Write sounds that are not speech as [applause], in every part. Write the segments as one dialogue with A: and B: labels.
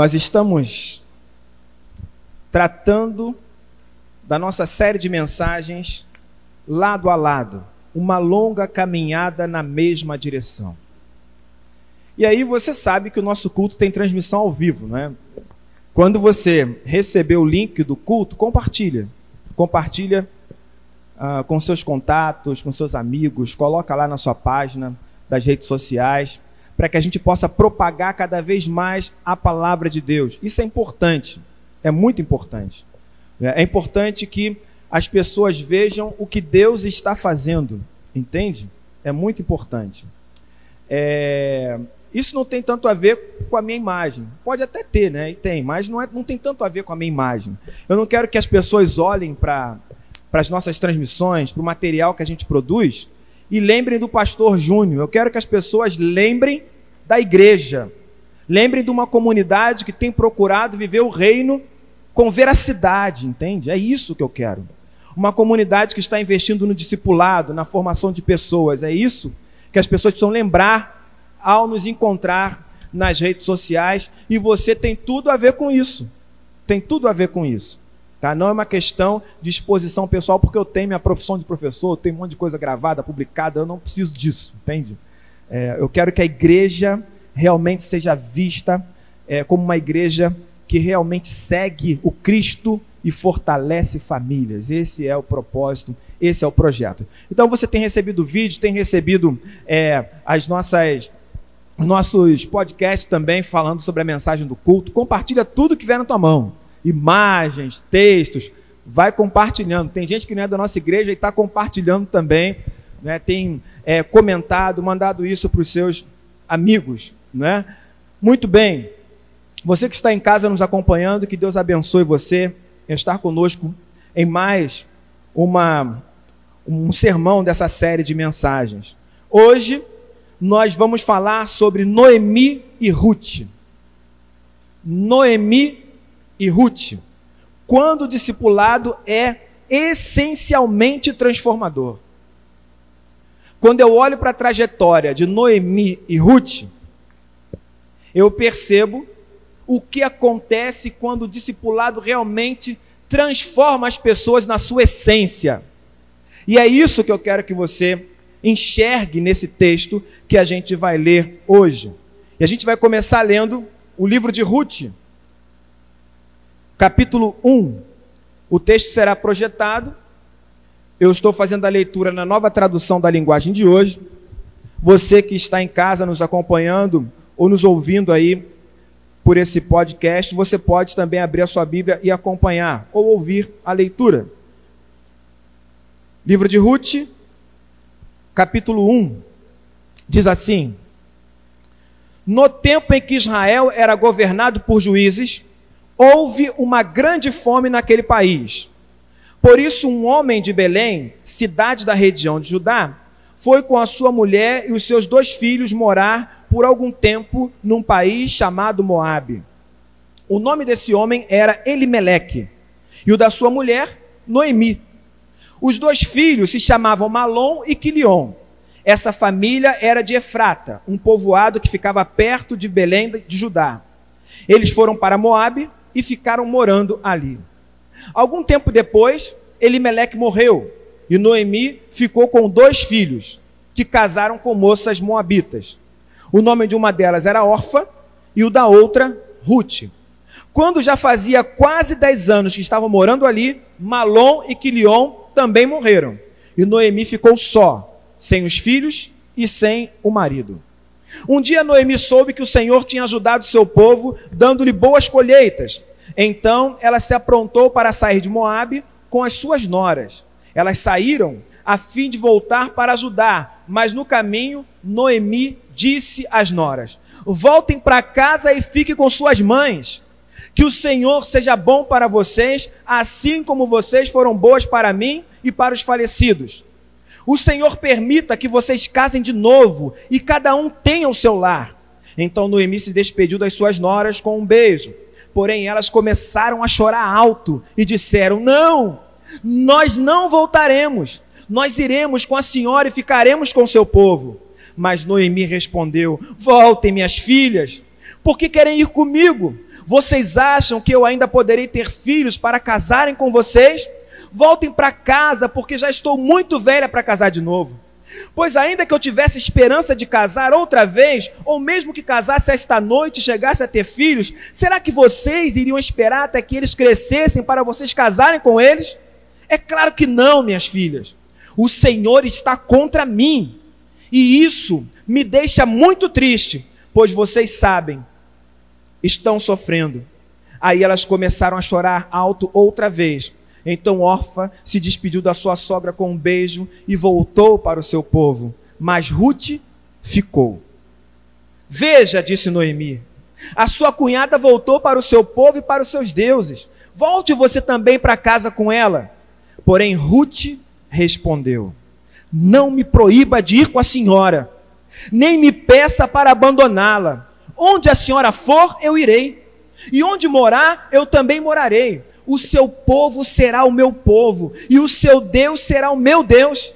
A: Nós estamos tratando da nossa série de mensagens lado a lado, uma longa caminhada na mesma direção. E aí você sabe que o nosso culto tem transmissão ao vivo, não é? Quando você receber o link do culto, compartilha. Compartilha uh, com seus contatos, com seus amigos, coloca lá na sua página das redes sociais, para que a gente possa propagar cada vez mais a palavra de Deus. Isso é importante, é muito importante. É importante que as pessoas vejam o que Deus está fazendo, entende? É muito importante. É... Isso não tem tanto a ver com a minha imagem. Pode até ter, né? E tem, mas não, é, não tem tanto a ver com a minha imagem. Eu não quero que as pessoas olhem para as nossas transmissões, para o material que a gente produz e lembrem do pastor Júnior. Eu quero que as pessoas lembrem da igreja. Lembrem de uma comunidade que tem procurado viver o reino com veracidade, entende? É isso que eu quero. Uma comunidade que está investindo no discipulado, na formação de pessoas. É isso que as pessoas precisam lembrar ao nos encontrar nas redes sociais e você tem tudo a ver com isso. Tem tudo a ver com isso. Tá? Não é uma questão de exposição pessoal, porque eu tenho minha profissão de professor, eu tenho um monte de coisa gravada, publicada, eu não preciso disso, entende? É, eu quero que a igreja realmente seja vista é, como uma igreja que realmente segue o Cristo e fortalece famílias. Esse é o propósito, esse é o projeto. Então você tem recebido vídeo, tem recebido é, as nossas nossos podcasts também falando sobre a mensagem do culto. Compartilha tudo que vier na tua mão. Imagens, textos, vai compartilhando. Tem gente que não é da nossa igreja e está compartilhando também. Né? Tem é, comentado, mandado isso para os seus amigos. Né? Muito bem. Você que está em casa nos acompanhando, que Deus abençoe você em estar conosco em mais uma, um sermão dessa série de mensagens. Hoje nós vamos falar sobre Noemi e Ruth. Noemi e Ruth. Quando o discipulado é essencialmente transformador. Quando eu olho para a trajetória de Noemi e Ruth, eu percebo o que acontece quando o discipulado realmente transforma as pessoas na sua essência. E é isso que eu quero que você enxergue nesse texto que a gente vai ler hoje. E a gente vai começar lendo o livro de Ruth, capítulo 1. O texto será projetado. Eu estou fazendo a leitura na nova tradução da linguagem de hoje. Você que está em casa nos acompanhando ou nos ouvindo aí por esse podcast, você pode também abrir a sua Bíblia e acompanhar ou ouvir a leitura. Livro de Ruth, capítulo 1, diz assim: No tempo em que Israel era governado por juízes, houve uma grande fome naquele país. Por isso, um homem de Belém, cidade da região de Judá, foi com a sua mulher e os seus dois filhos morar por algum tempo num país chamado Moabe. O nome desse homem era Elimeleque, e o da sua mulher, Noemi. Os dois filhos se chamavam Malom e Quilion. Essa família era de Efrata, um povoado que ficava perto de Belém de Judá. Eles foram para Moabe e ficaram morando ali. Algum tempo depois, Elimeleque morreu e Noemi ficou com dois filhos, que casaram com moças moabitas. O nome de uma delas era Orfa e o da outra, Ruth. Quando já fazia quase dez anos que estavam morando ali, Malom e Quilion também morreram. E Noemi ficou só, sem os filhos e sem o marido. Um dia Noemi soube que o Senhor tinha ajudado seu povo, dando-lhe boas colheitas. Então ela se aprontou para sair de Moabe com as suas noras. Elas saíram a fim de voltar para ajudar, mas no caminho Noemi disse às noras: Voltem para casa e fiquem com suas mães. Que o Senhor seja bom para vocês, assim como vocês foram boas para mim e para os falecidos. O Senhor permita que vocês casem de novo e cada um tenha o seu lar. Então Noemi se despediu das suas noras com um beijo. Porém, elas começaram a chorar alto e disseram: Não, nós não voltaremos. Nós iremos com a senhora e ficaremos com seu povo. Mas Noemi respondeu: Voltem, minhas filhas, porque querem ir comigo. Vocês acham que eu ainda poderei ter filhos para casarem com vocês? Voltem para casa, porque já estou muito velha para casar de novo. Pois ainda que eu tivesse esperança de casar outra vez, ou mesmo que casasse esta noite e chegasse a ter filhos, será que vocês iriam esperar até que eles crescessem para vocês casarem com eles? É claro que não, minhas filhas. O Senhor está contra mim. E isso me deixa muito triste, pois vocês sabem, estão sofrendo. Aí elas começaram a chorar alto outra vez. Então Orfa se despediu da sua sogra com um beijo e voltou para o seu povo. Mas Ruth ficou. Veja, disse Noemi, a sua cunhada voltou para o seu povo e para os seus deuses. Volte você também para casa com ela. Porém, Ruth respondeu: Não me proíba de ir com a senhora, nem me peça para abandoná-la. Onde a senhora for, eu irei, e onde morar, eu também morarei o seu povo será o meu povo, e o seu Deus será o meu Deus.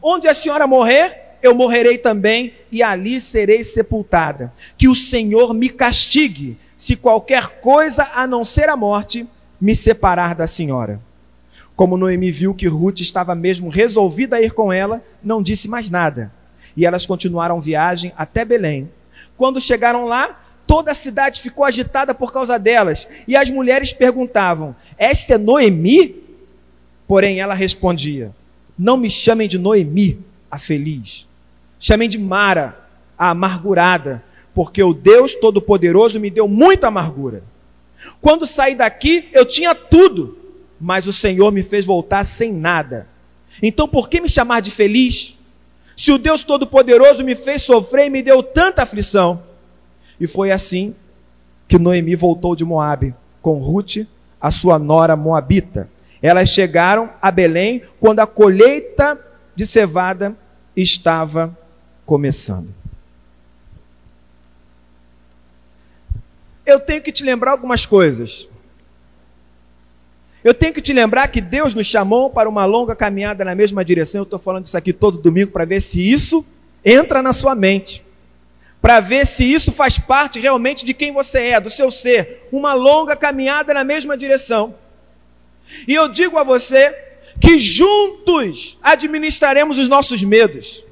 A: Onde a senhora morrer, eu morrerei também, e ali serei sepultada. Que o Senhor me castigue, se qualquer coisa a não ser a morte me separar da senhora. Como Noemi viu que Ruth estava mesmo resolvida a ir com ela, não disse mais nada. E elas continuaram viagem até Belém. Quando chegaram lá, toda a cidade ficou agitada por causa delas. E as mulheres perguntavam: Esta é Noemi? Porém, ela respondia: Não me chamem de Noemi, a feliz. Chamem de Mara, a amargurada, porque o Deus Todo-Poderoso me deu muita amargura. Quando saí daqui, eu tinha tudo, mas o Senhor me fez voltar sem nada. Então, por que me chamar de feliz? Se o Deus Todo-Poderoso me fez sofrer e me deu tanta aflição. E foi assim que Noemi voltou de Moabe com Ruth, a sua nora moabita. Elas chegaram a Belém quando a colheita de cevada estava começando. Eu tenho que te lembrar algumas coisas. Eu tenho que te lembrar que Deus nos chamou para uma longa caminhada na mesma direção. Eu estou falando isso aqui todo domingo para ver se isso entra na sua mente para ver se isso faz parte realmente de quem você é, do seu ser. Uma longa caminhada na mesma direção. E eu digo a você que juntos administraremos os nossos medos,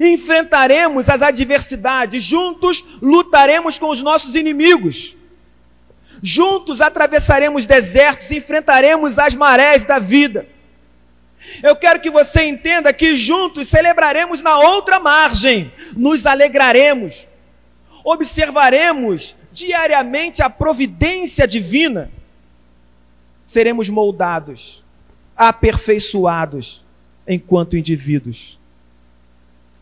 A: enfrentaremos as adversidades, juntos lutaremos com os nossos inimigos, juntos atravessaremos desertos, enfrentaremos as marés da vida. Eu quero que você entenda que juntos celebraremos na outra margem, nos alegraremos, observaremos diariamente a providência divina, seremos moldados, aperfeiçoados enquanto indivíduos.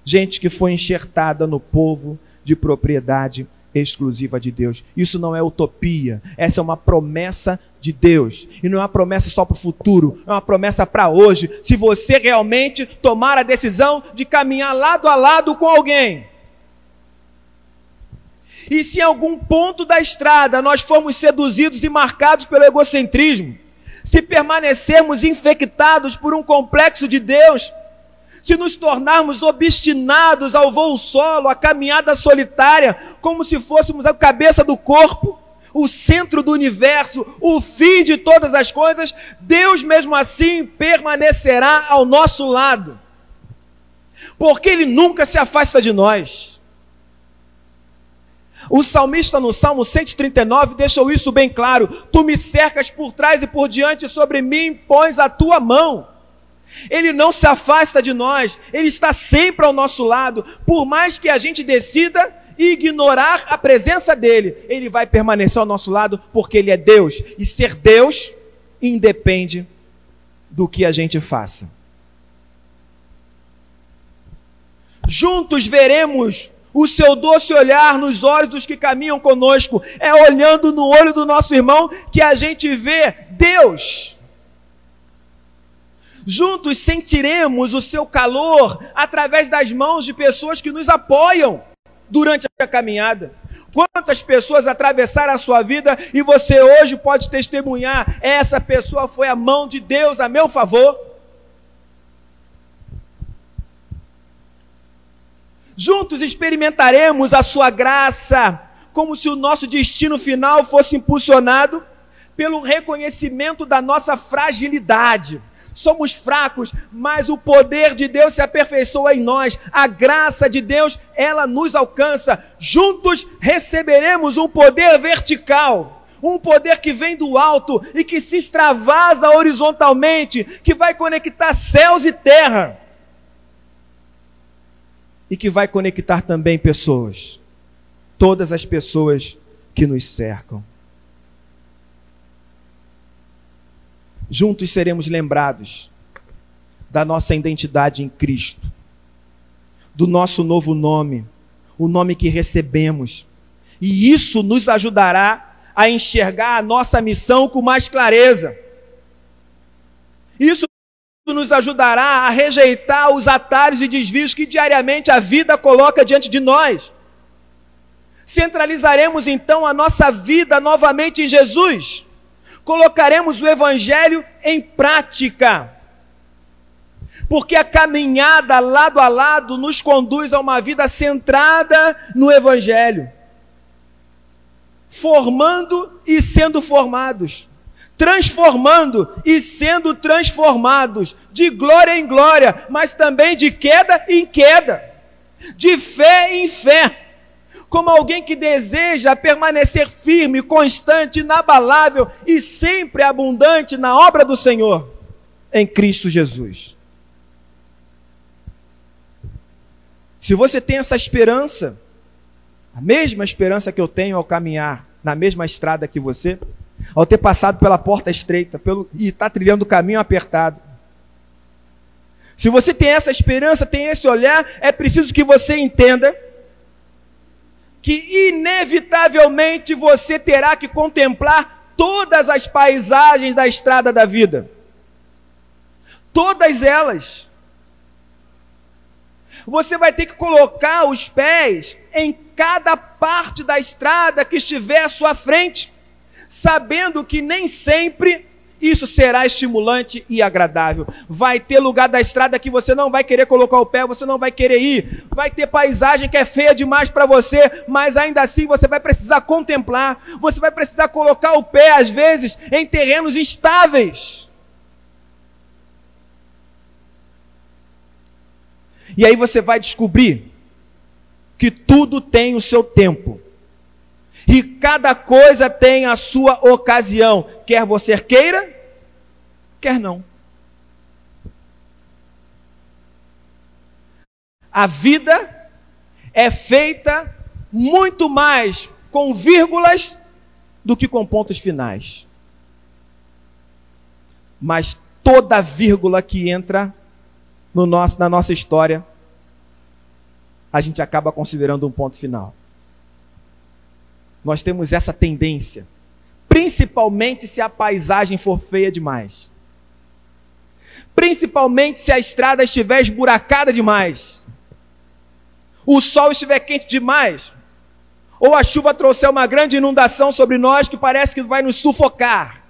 A: Gente que foi enxertada no povo de propriedade exclusiva de Deus. Isso não é utopia, essa é uma promessa de Deus. E não é uma promessa só para o futuro, é uma promessa para hoje. Se você realmente tomar a decisão de caminhar lado a lado com alguém. E se em algum ponto da estrada nós formos seduzidos e marcados pelo egocentrismo, se permanecermos infectados por um complexo de Deus, se nos tornarmos obstinados ao voo solo, à caminhada solitária, como se fôssemos a cabeça do corpo, o centro do universo, o fim de todas as coisas, Deus mesmo assim permanecerá ao nosso lado. Porque Ele nunca se afasta de nós. O salmista no Salmo 139 deixou isso bem claro: Tu me cercas por trás e por diante, sobre mim pões a tua mão. Ele não se afasta de nós, ele está sempre ao nosso lado, por mais que a gente decida ignorar a presença dele, ele vai permanecer ao nosso lado porque ele é Deus, e ser Deus independe do que a gente faça. Juntos veremos o seu doce olhar nos olhos dos que caminham conosco. É olhando no olho do nosso irmão que a gente vê Deus. Juntos sentiremos o seu calor através das mãos de pessoas que nos apoiam durante a caminhada. Quantas pessoas atravessaram a sua vida e você hoje pode testemunhar: essa pessoa foi a mão de Deus a meu favor. Juntos experimentaremos a sua graça, como se o nosso destino final fosse impulsionado pelo reconhecimento da nossa fragilidade. Somos fracos, mas o poder de Deus se aperfeiçoa em nós. A graça de Deus, ela nos alcança. Juntos receberemos um poder vertical um poder que vem do alto e que se extravasa horizontalmente, que vai conectar céus e terra e que vai conectar também pessoas, todas as pessoas que nos cercam. Juntos seremos lembrados da nossa identidade em Cristo, do nosso novo nome, o nome que recebemos, e isso nos ajudará a enxergar a nossa missão com mais clareza. Isso nos ajudará a rejeitar os atalhos e desvios que diariamente a vida coloca diante de nós. Centralizaremos então a nossa vida novamente em Jesus. Colocaremos o Evangelho em prática. Porque a caminhada lado a lado nos conduz a uma vida centrada no Evangelho, formando e sendo formados transformando e sendo transformados de glória em glória, mas também de queda em queda, de fé em fé. Como alguém que deseja permanecer firme, constante, inabalável e sempre abundante na obra do Senhor, em Cristo Jesus. Se você tem essa esperança, a mesma esperança que eu tenho ao caminhar na mesma estrada que você, ao ter passado pela porta estreita pelo, e está trilhando o caminho apertado. Se você tem essa esperança, tem esse olhar, é preciso que você entenda que inevitavelmente você terá que contemplar todas as paisagens da estrada da vida. Todas elas. Você vai ter que colocar os pés em cada parte da estrada que estiver à sua frente sabendo que nem sempre isso será estimulante e agradável. Vai ter lugar da estrada que você não vai querer colocar o pé, você não vai querer ir. Vai ter paisagem que é feia demais para você, mas ainda assim você vai precisar contemplar. Você vai precisar colocar o pé, às vezes, em terrenos instáveis. E aí você vai descobrir que tudo tem o seu tempo. E cada coisa tem a sua ocasião, quer você queira, quer não. A vida é feita muito mais com vírgulas do que com pontos finais. Mas toda vírgula que entra no nosso, na nossa história, a gente acaba considerando um ponto final. Nós temos essa tendência, principalmente se a paisagem for feia demais. Principalmente se a estrada estiver esburacada demais. O sol estiver quente demais. Ou a chuva trouxer uma grande inundação sobre nós que parece que vai nos sufocar.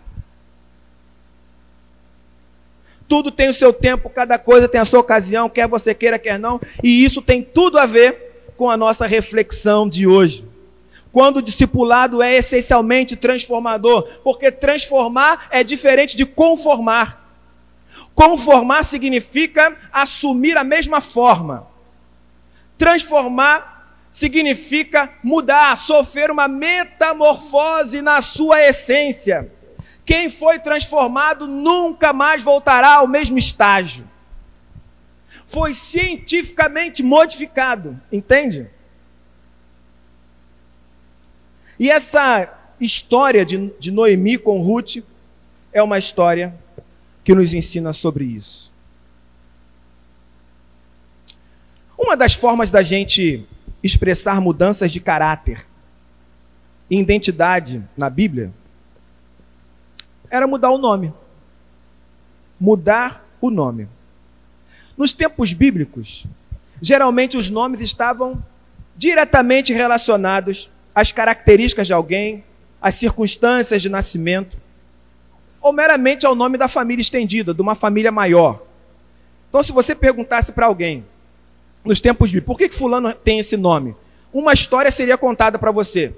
A: Tudo tem o seu tempo, cada coisa tem a sua ocasião, quer você queira, quer não, e isso tem tudo a ver com a nossa reflexão de hoje quando o discipulado é essencialmente transformador, porque transformar é diferente de conformar. Conformar significa assumir a mesma forma. Transformar significa mudar, sofrer uma metamorfose na sua essência. Quem foi transformado nunca mais voltará ao mesmo estágio. Foi cientificamente modificado, entende? E essa história de, de Noemi com Ruth é uma história que nos ensina sobre isso. Uma das formas da gente expressar mudanças de caráter e identidade na Bíblia era mudar o nome. Mudar o nome. Nos tempos bíblicos, geralmente os nomes estavam diretamente relacionados as características de alguém, as circunstâncias de nascimento, ou meramente ao nome da família estendida, de uma família maior. Então, se você perguntasse para alguém, nos tempos de por que, que fulano tem esse nome? Uma história seria contada para você.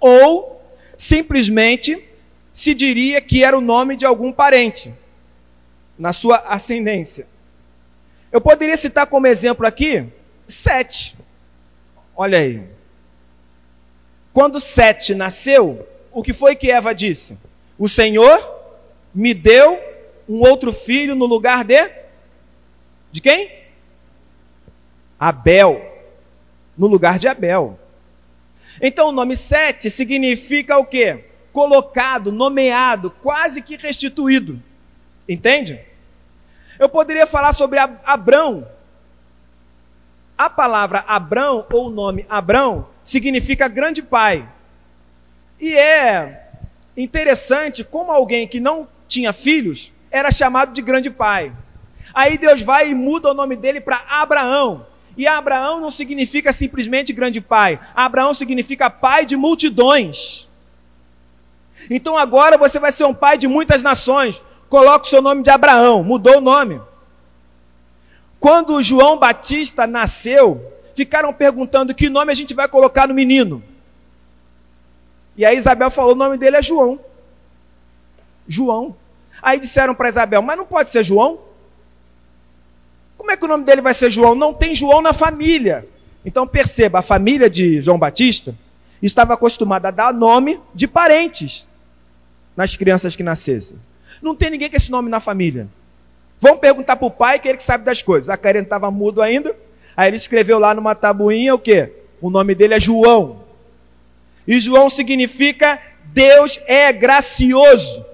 A: ou simplesmente se diria que era o nome de algum parente na sua ascendência. Eu poderia citar como exemplo aqui Sete. Olha aí. Quando Sete nasceu, o que foi que Eva disse? O Senhor me deu um outro filho no lugar de de quem? Abel. No lugar de Abel. Então o nome Sete significa o quê? Colocado, nomeado, quase que restituído. Entende? Eu poderia falar sobre Abrão. A palavra Abrão, ou o nome Abrão, significa grande pai. E é interessante como alguém que não tinha filhos era chamado de grande pai. Aí Deus vai e muda o nome dele para Abraão. E Abraão não significa simplesmente grande pai. Abraão significa pai de multidões. Então agora você vai ser um pai de muitas nações. Coloca o seu nome de Abraão, mudou o nome. Quando João Batista nasceu, ficaram perguntando que nome a gente vai colocar no menino. E aí Isabel falou: o nome dele é João. João. Aí disseram para Isabel: mas não pode ser João? Como é que o nome dele vai ser João? Não tem João na família. Então perceba: a família de João Batista estava acostumada a dar nome de parentes nas crianças que nascessem. Não tem ninguém com esse nome na família. Vamos perguntar para o pai, que é ele que sabe das coisas. A Karen estava mudo ainda. Aí ele escreveu lá numa tabuinha o quê? O nome dele é João. E João significa Deus é gracioso.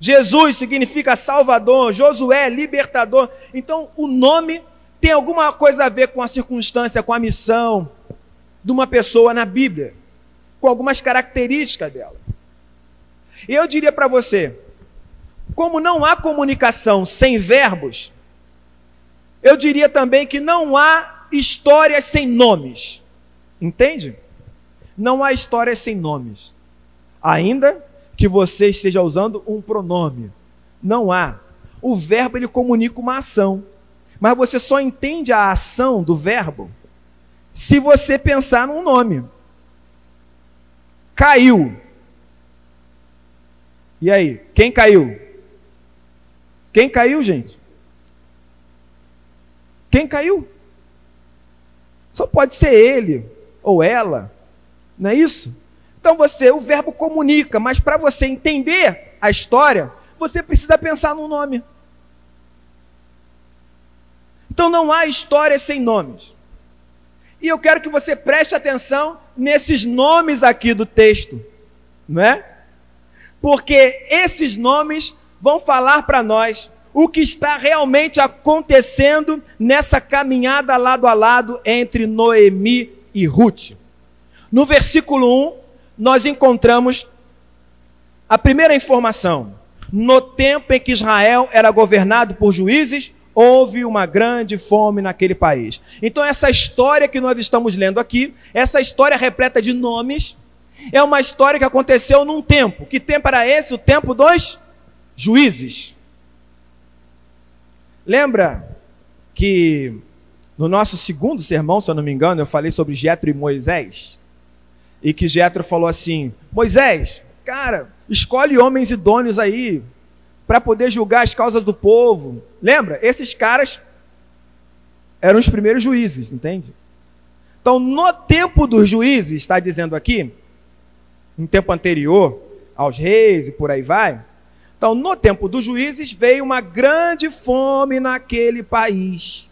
A: Jesus significa Salvador, Josué, libertador. Então, o nome tem alguma coisa a ver com a circunstância, com a missão de uma pessoa na Bíblia, com algumas características dela. Eu diria para você, como não há comunicação sem verbos, eu diria também que não há histórias sem nomes. Entende? Não há histórias sem nomes. Ainda que você esteja usando um pronome. Não há. O verbo ele comunica uma ação. Mas você só entende a ação do verbo se você pensar num nome. Caiu. E aí, quem caiu? Quem caiu, gente? Quem caiu? Só pode ser ele ou ela, não é isso? Então você, o verbo comunica, mas para você entender a história, você precisa pensar no nome. Então não há história sem nomes. E eu quero que você preste atenção nesses nomes aqui do texto, não é? Porque esses nomes vão falar para nós o que está realmente acontecendo nessa caminhada lado a lado entre Noemi e Ruth. No versículo 1, nós encontramos a primeira informação. No tempo em que Israel era governado por juízes, houve uma grande fome naquele país. Então, essa história que nós estamos lendo aqui, essa história repleta de nomes, é uma história que aconteceu num tempo. Que tempo era esse? O tempo dos juízes. Lembra que no nosso segundo sermão, se eu não me engano, eu falei sobre Jetro e Moisés? E que Jetro falou assim: Moisés, cara, escolhe homens idôneos aí para poder julgar as causas do povo. Lembra? Esses caras eram os primeiros juízes, entende? Então, no tempo dos juízes, está dizendo aqui, no tempo anterior aos reis e por aí vai, então, no tempo dos juízes, veio uma grande fome naquele país.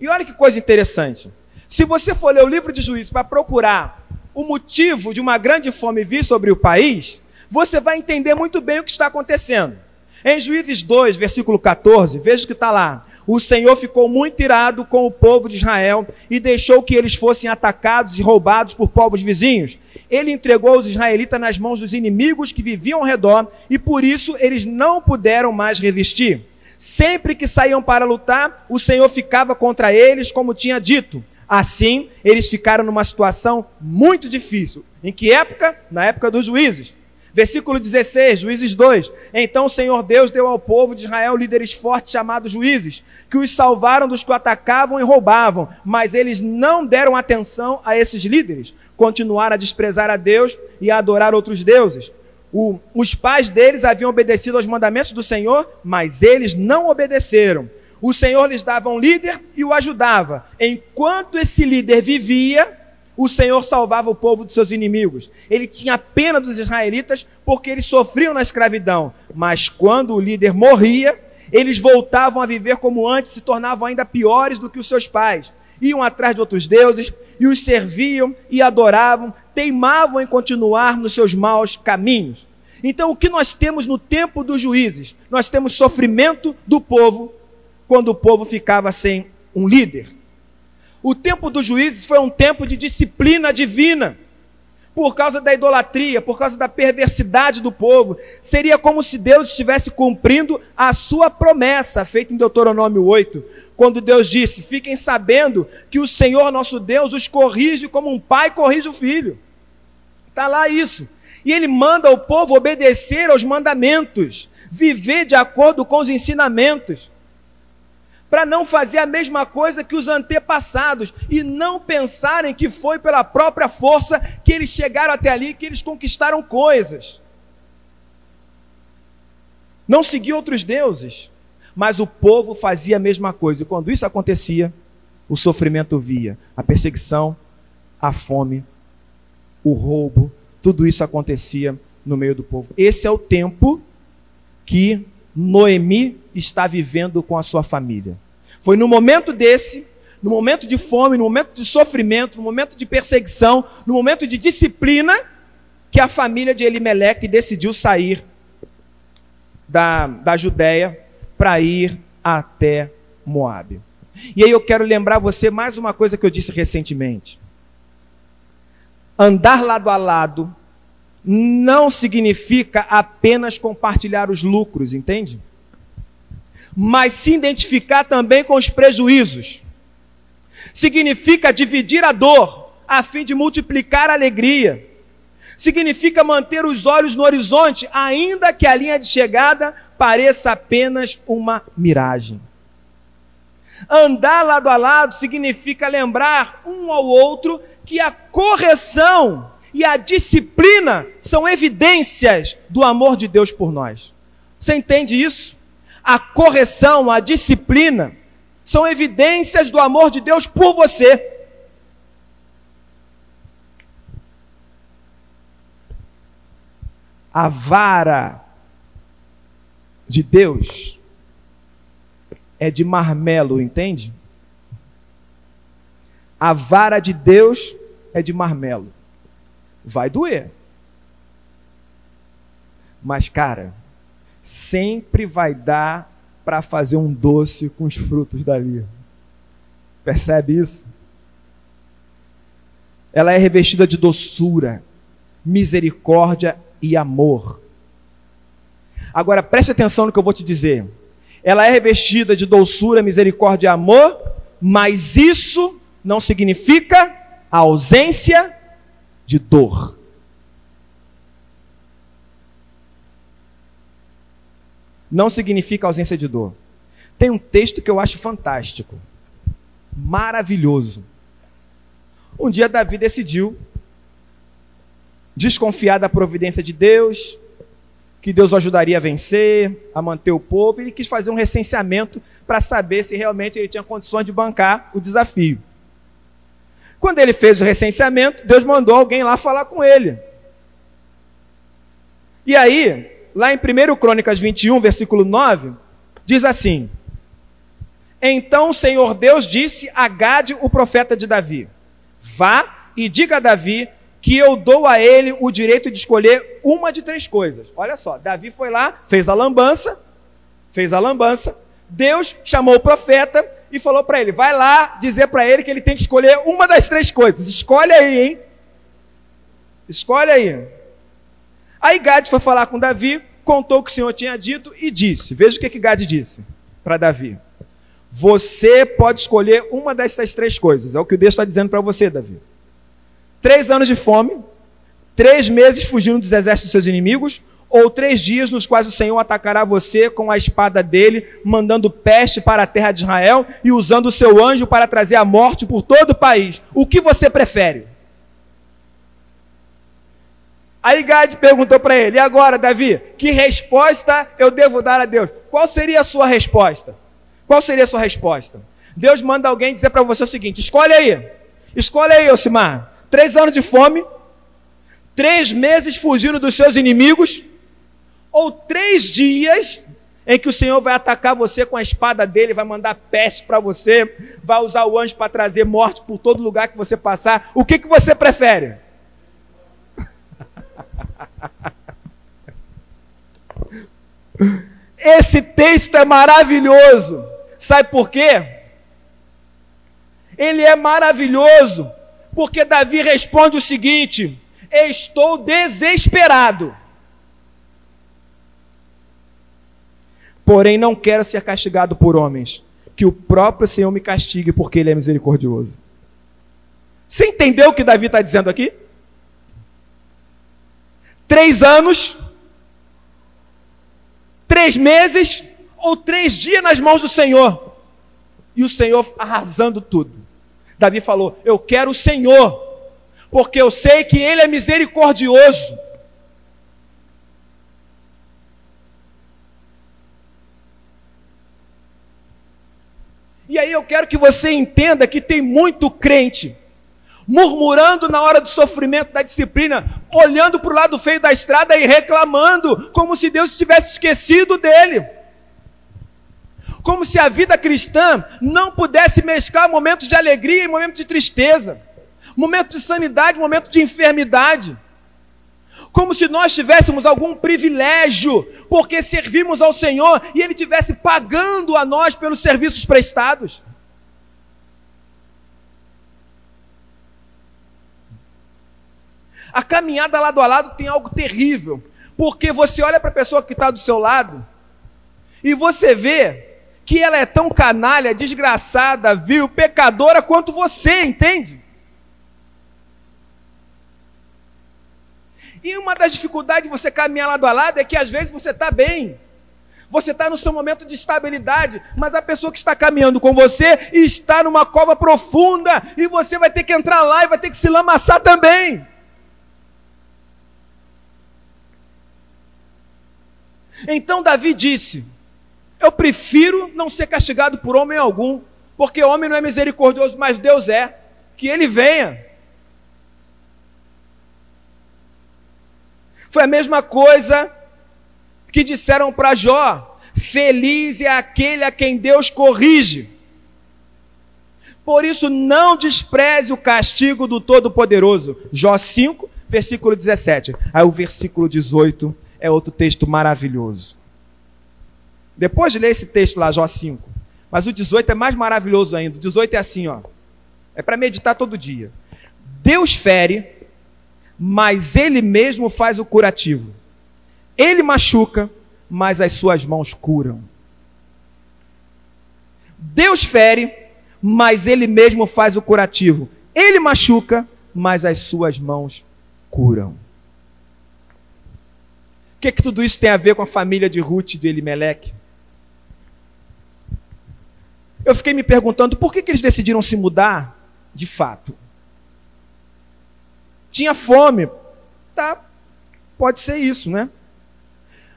A: E olha que coisa interessante. Se você for ler o livro de juízes para procurar o motivo de uma grande fome vir sobre o país, você vai entender muito bem o que está acontecendo. Em Juízes 2, versículo 14, veja o que está lá. O Senhor ficou muito irado com o povo de Israel e deixou que eles fossem atacados e roubados por povos vizinhos. Ele entregou os israelitas nas mãos dos inimigos que viviam ao redor e por isso eles não puderam mais resistir. Sempre que saíam para lutar, o Senhor ficava contra eles, como tinha dito. Assim, eles ficaram numa situação muito difícil. Em que época? Na época dos juízes. Versículo 16, Juízes 2. Então o Senhor Deus deu ao povo de Israel líderes fortes chamados juízes, que os salvaram dos que o atacavam e roubavam, mas eles não deram atenção a esses líderes, continuaram a desprezar a Deus e a adorar outros deuses. O, os pais deles haviam obedecido aos mandamentos do Senhor, mas eles não obedeceram. O Senhor lhes dava um líder e o ajudava. Enquanto esse líder vivia, o Senhor salvava o povo dos seus inimigos. Ele tinha pena dos israelitas porque eles sofriam na escravidão. Mas quando o líder morria, eles voltavam a viver como antes, se tornavam ainda piores do que os seus pais. Iam atrás de outros deuses e os serviam e adoravam, teimavam em continuar nos seus maus caminhos. Então, o que nós temos no tempo dos juízes? Nós temos sofrimento do povo quando o povo ficava sem um líder. O tempo dos juízes foi um tempo de disciplina divina. Por causa da idolatria, por causa da perversidade do povo. Seria como se Deus estivesse cumprindo a sua promessa, feita em Deuteronômio 8, quando Deus disse: Fiquem sabendo que o Senhor nosso Deus os corrige como um pai corrige o filho. Está lá isso. E ele manda o povo obedecer aos mandamentos, viver de acordo com os ensinamentos para não fazer a mesma coisa que os antepassados e não pensarem que foi pela própria força que eles chegaram até ali, que eles conquistaram coisas. Não seguir outros deuses, mas o povo fazia a mesma coisa. E quando isso acontecia, o sofrimento via, a perseguição, a fome, o roubo, tudo isso acontecia no meio do povo. Esse é o tempo que Noemi está vivendo com a sua família. Foi no momento desse, no momento de fome, no momento de sofrimento, no momento de perseguição, no momento de disciplina, que a família de Elimeleque decidiu sair da, da Judéia para ir até Moabe. E aí eu quero lembrar você mais uma coisa que eu disse recentemente. Andar lado a lado não significa apenas compartilhar os lucros, entende? Mas se identificar também com os prejuízos. Significa dividir a dor, a fim de multiplicar a alegria. Significa manter os olhos no horizonte, ainda que a linha de chegada pareça apenas uma miragem. Andar lado a lado significa lembrar um ao outro que a correção e a disciplina são evidências do amor de Deus por nós. Você entende isso? A correção, a disciplina são evidências do amor de Deus por você. A vara de Deus é de marmelo, entende? A vara de Deus é de marmelo vai doer. Mas, cara, sempre vai dar para fazer um doce com os frutos dali. Percebe isso? Ela é revestida de doçura, misericórdia e amor. Agora preste atenção no que eu vou te dizer. Ela é revestida de doçura, misericórdia e amor, mas isso não significa a ausência de dor. Não significa ausência de dor. Tem um texto que eu acho fantástico, maravilhoso. Um dia Davi decidiu desconfiar da providência de Deus, que Deus o ajudaria a vencer, a manter o povo, e ele quis fazer um recenseamento para saber se realmente ele tinha condições de bancar o desafio. Quando ele fez o recenseamento, Deus mandou alguém lá falar com ele. E aí, lá em 1 Crônicas 21, versículo 9, diz assim: Então o Senhor Deus disse a Gade, o profeta de Davi: Vá e diga a Davi que eu dou a ele o direito de escolher uma de três coisas. Olha só, Davi foi lá, fez a lambança, fez a lambança. Deus chamou o profeta e falou para ele: vai lá dizer para ele que ele tem que escolher uma das três coisas. Escolhe aí, hein? Escolhe aí. Aí Gad foi falar com Davi, contou o que o Senhor tinha dito e disse: Veja o que, que Gad disse para Davi. Você pode escolher uma dessas três coisas. É o que o Deus está dizendo para você, Davi. Três anos de fome, Três meses fugindo dos exércitos dos seus inimigos, ou três dias nos quais o Senhor atacará você com a espada dele, mandando peste para a terra de Israel e usando o seu anjo para trazer a morte por todo o país. O que você prefere? Aí Gad perguntou para ele: e agora, Davi, que resposta eu devo dar a Deus? Qual seria a sua resposta? Qual seria a sua resposta? Deus manda alguém dizer para você o seguinte: escolhe aí, escolhe aí, Osimar. Três anos de fome, três meses fugindo dos seus inimigos, ou três dias em que o Senhor vai atacar você com a espada dele, vai mandar peste para você, vai usar o anjo para trazer morte por todo lugar que você passar. O que, que você prefere? [laughs] Esse texto é maravilhoso. Sabe por quê? Ele é maravilhoso porque Davi responde o seguinte: Estou desesperado. Porém, não quero ser castigado por homens. Que o próprio Senhor me castigue, porque Ele é misericordioso. Você entendeu o que Davi está dizendo aqui? três anos, três meses ou três dias nas mãos do Senhor. E o Senhor arrasando tudo. Davi falou: Eu quero o Senhor, porque eu sei que Ele é misericordioso. E aí eu quero que você entenda que tem muito crente murmurando na hora do sofrimento, da disciplina, olhando para o lado feio da estrada e reclamando, como se Deus tivesse esquecido dele. Como se a vida cristã não pudesse mesclar momentos de alegria e momentos de tristeza, momentos de sanidade, momentos de enfermidade. Como se nós tivéssemos algum privilégio, porque servimos ao Senhor e Ele tivesse pagando a nós pelos serviços prestados. A caminhada lado a lado tem algo terrível, porque você olha para a pessoa que está do seu lado e você vê que ela é tão canalha, desgraçada, vil, pecadora quanto você, entende? E uma das dificuldades de você caminhar lado a lado é que às vezes você está bem, você está no seu momento de estabilidade, mas a pessoa que está caminhando com você está numa cova profunda e você vai ter que entrar lá e vai ter que se lamaçar também. Então Davi disse: Eu prefiro não ser castigado por homem algum, porque homem não é misericordioso, mas Deus é. Que ele venha. Foi a mesma coisa que disseram para Jó: Feliz é aquele a quem Deus corrige. Por isso, não despreze o castigo do Todo-Poderoso. Jó 5, versículo 17. Aí o versículo 18 é outro texto maravilhoso. Depois de ler esse texto lá, Jó 5, mas o 18 é mais maravilhoso ainda. O 18 é assim, ó. É para meditar todo dia. Deus fere, mas ele mesmo faz o curativo. Ele machuca, mas as suas mãos curam. Deus fere, mas ele mesmo faz o curativo. Ele machuca, mas as suas mãos curam. O que, que tudo isso tem a ver com a família de Ruth e de Elimelech? Eu fiquei me perguntando por que, que eles decidiram se mudar de fato. Tinha fome. Tá, pode ser isso, né?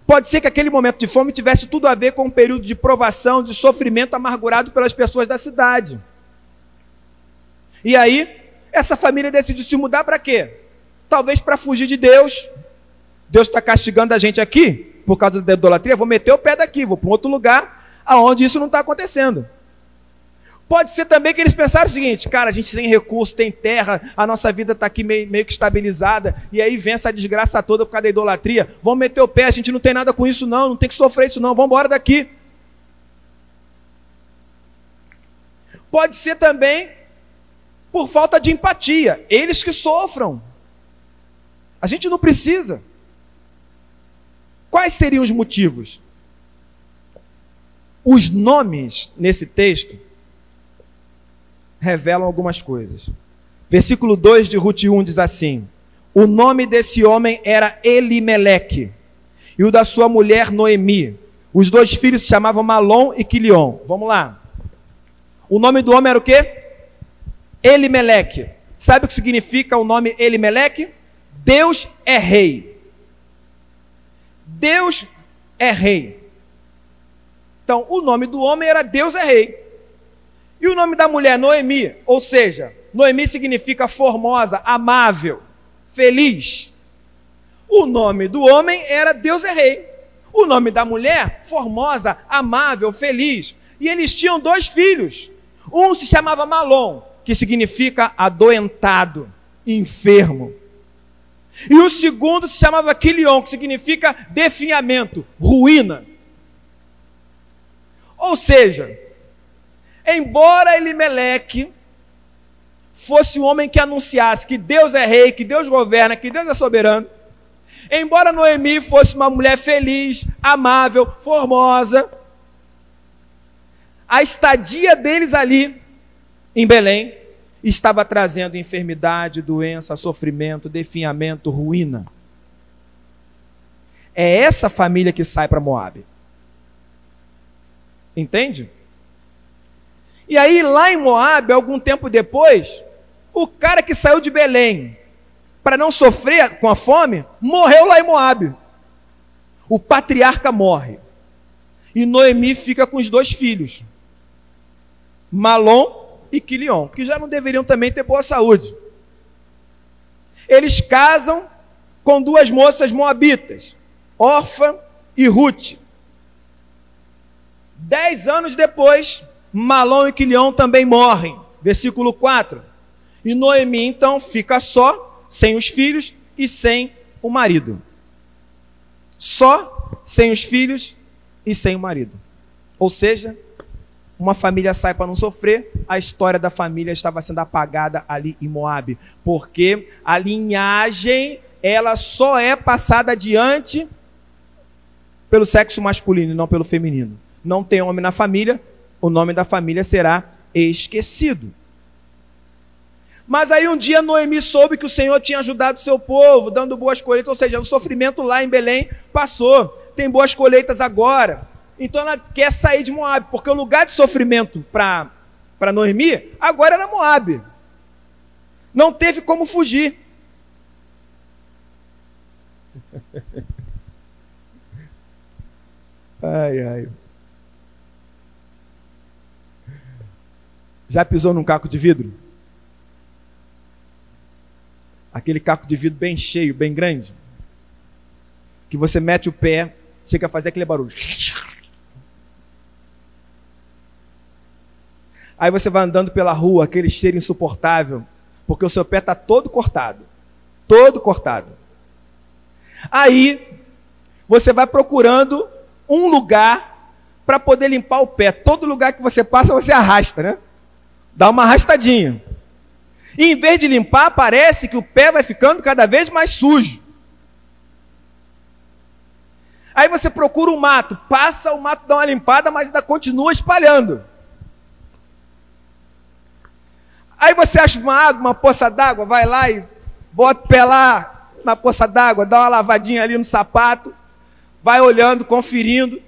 A: Pode ser que aquele momento de fome tivesse tudo a ver com um período de provação, de sofrimento amargurado pelas pessoas da cidade. E aí, essa família decidiu se mudar para quê? Talvez para fugir de Deus, Deus está castigando a gente aqui por causa da idolatria, vou meter o pé daqui, vou para um outro lugar aonde isso não está acontecendo. Pode ser também que eles pensaram o seguinte, cara, a gente tem recurso, tem terra, a nossa vida está aqui meio, meio, que estabilizada, e aí vem essa desgraça toda por causa da idolatria, vamos meter o pé, a gente não tem nada com isso não, não tem que sofrer isso não, vamos embora daqui. Pode ser também por falta de empatia, eles que sofram. A gente não precisa. Quais seriam os motivos? Os nomes nesse texto revelam algumas coisas. Versículo 2 de Ruth 1 diz assim: O nome desse homem era Elimeleque, e o da sua mulher Noemi. Os dois filhos se chamavam Malom e Quilion. Vamos lá. O nome do homem era o quê? Elimeleque. Sabe o que significa o nome Elimeleque? Deus é rei. Deus é rei. Então, o nome do homem era Deus é rei. E o nome da mulher, Noemi, ou seja, Noemi significa formosa, amável, feliz. O nome do homem era Deus é rei. O nome da mulher, formosa, amável, feliz. E eles tinham dois filhos. Um se chamava Malom, que significa adoentado, enfermo. E o segundo se chamava Quilion, que significa definhamento, ruína. Ou seja, embora Elimeleque fosse um homem que anunciasse que Deus é rei, que Deus governa, que Deus é soberano, embora Noemi fosse uma mulher feliz, amável, formosa, a estadia deles ali em Belém estava trazendo enfermidade, doença, sofrimento, definhamento, ruína. É essa família que sai para Moab. Entende? E aí, lá em Moab, algum tempo depois, o cara que saiu de Belém para não sofrer com a fome, morreu lá em Moab. O patriarca morre. E Noemi fica com os dois filhos, Malom e Quilion, que já não deveriam também ter boa saúde. Eles casam com duas moças moabitas, Orfa e Ruth. Dez anos depois, Malom e Quilion também morrem. Versículo 4. E Noemi então fica só, sem os filhos e sem o marido. Só, sem os filhos e sem o marido. Ou seja, uma família sai para não sofrer, a história da família estava sendo apagada ali em Moab, porque a linhagem ela só é passada adiante pelo sexo masculino e não pelo feminino. Não tem homem na família, o nome da família será esquecido. Mas aí um dia Noemi soube que o Senhor tinha ajudado seu povo, dando boas colheitas, ou seja, o sofrimento lá em Belém passou, tem boas colheitas agora. Então ela quer sair de Moab, porque o lugar de sofrimento para Noemi agora era Moab. Não teve como fugir. [laughs] ai, ai. Já pisou num caco de vidro? Aquele caco de vidro bem cheio, bem grande. Que você mete o pé, chega a fazer aquele barulho. Aí você vai andando pela rua, aquele cheiro insuportável, porque o seu pé está todo cortado. Todo cortado. Aí você vai procurando um lugar para poder limpar o pé. Todo lugar que você passa, você arrasta, né? Dá uma arrastadinha. E em vez de limpar, parece que o pé vai ficando cada vez mais sujo. Aí você procura um mato, passa o mato, dá uma limpada, mas ainda continua espalhando. Aí você acha uma água, uma poça d'água, vai lá e bota o pé lá na poça d'água, dá uma lavadinha ali no sapato, vai olhando, conferindo.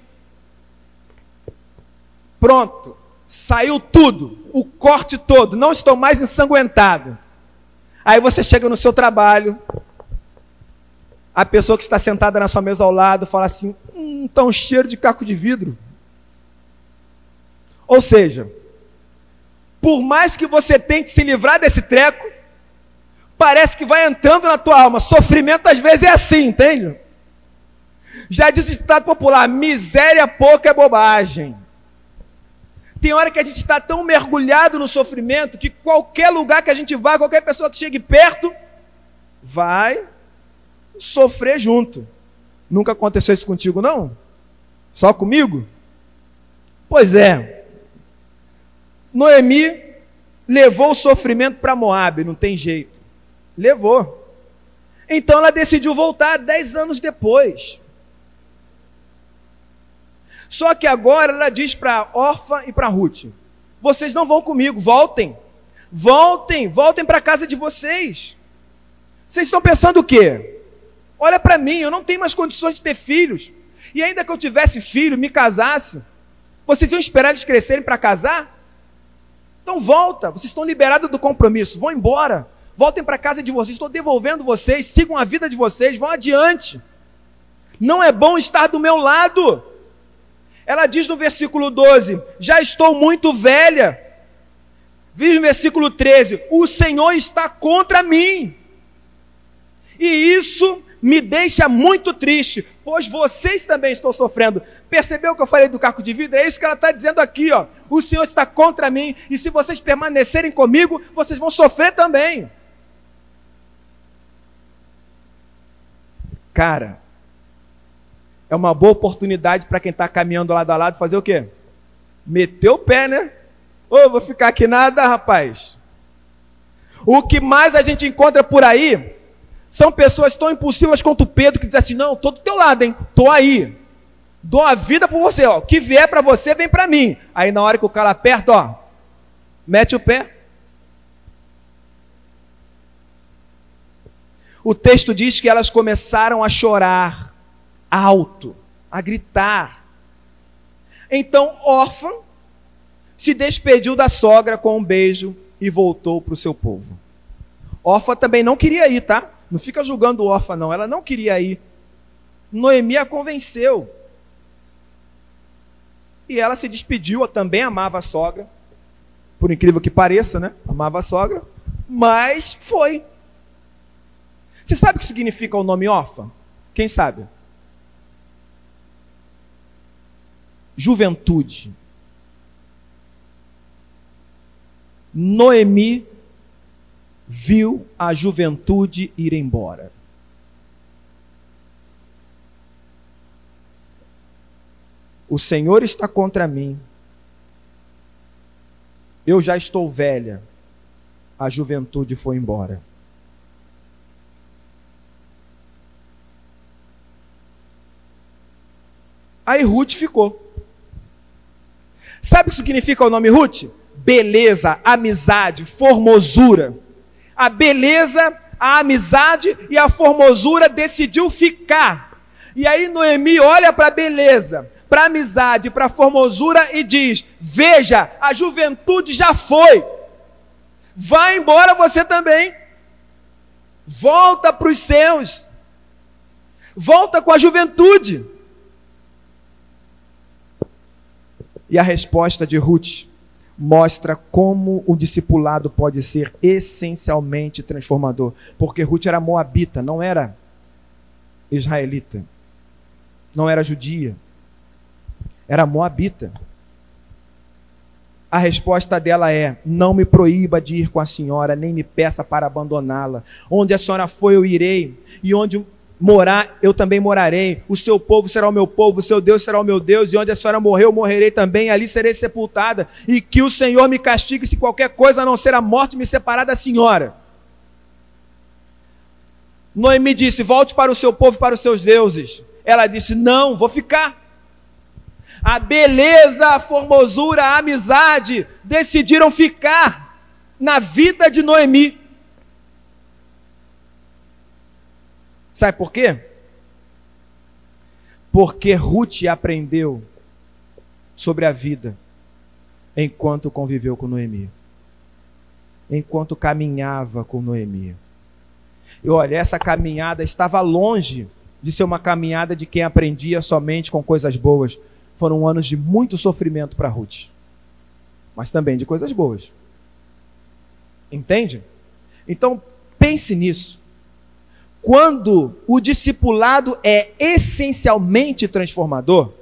A: Pronto, saiu tudo o corte todo, não estou mais ensanguentado. Aí você chega no seu trabalho, a pessoa que está sentada na sua mesa ao lado fala assim: hum, tá um cheiro de caco de vidro. Ou seja, por mais que você tente se livrar desse treco, parece que vai entrando na tua alma. Sofrimento às vezes é assim, entende? Já diz o ditado popular: miséria pouca é bobagem. Tem hora que a gente está tão mergulhado no sofrimento que qualquer lugar que a gente vá, qualquer pessoa que chegue perto, vai sofrer junto. Nunca aconteceu isso contigo, não? Só comigo? Pois é. Noemi levou o sofrimento para Moab, não tem jeito. Levou. Então ela decidiu voltar dez anos depois. Só que agora ela diz para Orfa e para Ruth: vocês não vão comigo, voltem. Voltem, voltem para a casa de vocês. Vocês estão pensando o quê? Olha para mim, eu não tenho mais condições de ter filhos. E ainda que eu tivesse filho, me casasse, vocês iam esperar eles crescerem para casar? Então volta, vocês estão liberados do compromisso, vão embora. Voltem para casa de vocês, estou devolvendo vocês, sigam a vida de vocês, vão adiante. Não é bom estar do meu lado. Ela diz no versículo 12: Já estou muito velha. Diz no versículo 13: O Senhor está contra mim. E isso me deixa muito triste, pois vocês também estão sofrendo. Percebeu o que eu falei do caco de vidro? É isso que ela está dizendo aqui, ó. O Senhor está contra mim, e se vocês permanecerem comigo, vocês vão sofrer também. Cara, é uma boa oportunidade para quem está caminhando lado a lado fazer o quê? Meter o pé, né? Ô, vou ficar aqui nada, rapaz. O que mais a gente encontra por aí são pessoas tão impulsivas quanto Pedro que dizem assim: não, estou do teu lado, hein? Estou aí. Dou a vida por você, ó. O que vier para você, vem para mim. Aí na hora que o cara aperta, ó, mete o pé. O texto diz que elas começaram a chorar alto, a gritar. Então, órfã se despediu da sogra com um beijo e voltou para o seu povo. Órfã também não queria ir, tá? Não fica julgando órfã, não. Ela não queria ir. Noemi a convenceu. E ela se despediu, também amava a sogra. Por incrível que pareça, né? Amava a sogra. Mas foi. Você sabe o que significa o nome órfã? Quem sabe? Juventude. Noemi viu a juventude ir embora. O Senhor está contra mim. Eu já estou velha. A juventude foi embora. Aí Ruth ficou. Sabe o que significa o nome Ruth? Beleza, amizade, formosura a beleza, a amizade e a formosura decidiu ficar. E aí Noemi olha para a beleza, para a amizade, para a formosura e diz: Veja, a juventude já foi. Vai embora você também. Volta para os seus. Volta com a juventude. E a resposta de Ruth mostra como o discipulado pode ser essencialmente transformador. Porque Ruth era moabita, não era israelita, não era judia, era moabita. A resposta dela é: não me proíba de ir com a senhora, nem me peça para abandoná-la. Onde a senhora foi, eu irei, e onde morar, eu também morarei. O seu povo será o meu povo, o seu Deus será o meu Deus, e onde a senhora morreu, eu morrerei também, ali serei sepultada. E que o Senhor me castigue se qualquer coisa a não ser a morte me separar da senhora. Noemi disse: Volte para o seu povo, para os seus deuses. Ela disse: Não, vou ficar. A beleza, a formosura, a amizade decidiram ficar na vida de Noemi. Sabe por quê? Porque Ruth aprendeu sobre a vida enquanto conviveu com Noemi. Enquanto caminhava com Noemi. E olha, essa caminhada estava longe de ser uma caminhada de quem aprendia somente com coisas boas. Foram anos de muito sofrimento para Ruth, mas também de coisas boas. Entende? Então, pense nisso. Quando o discipulado é essencialmente transformador,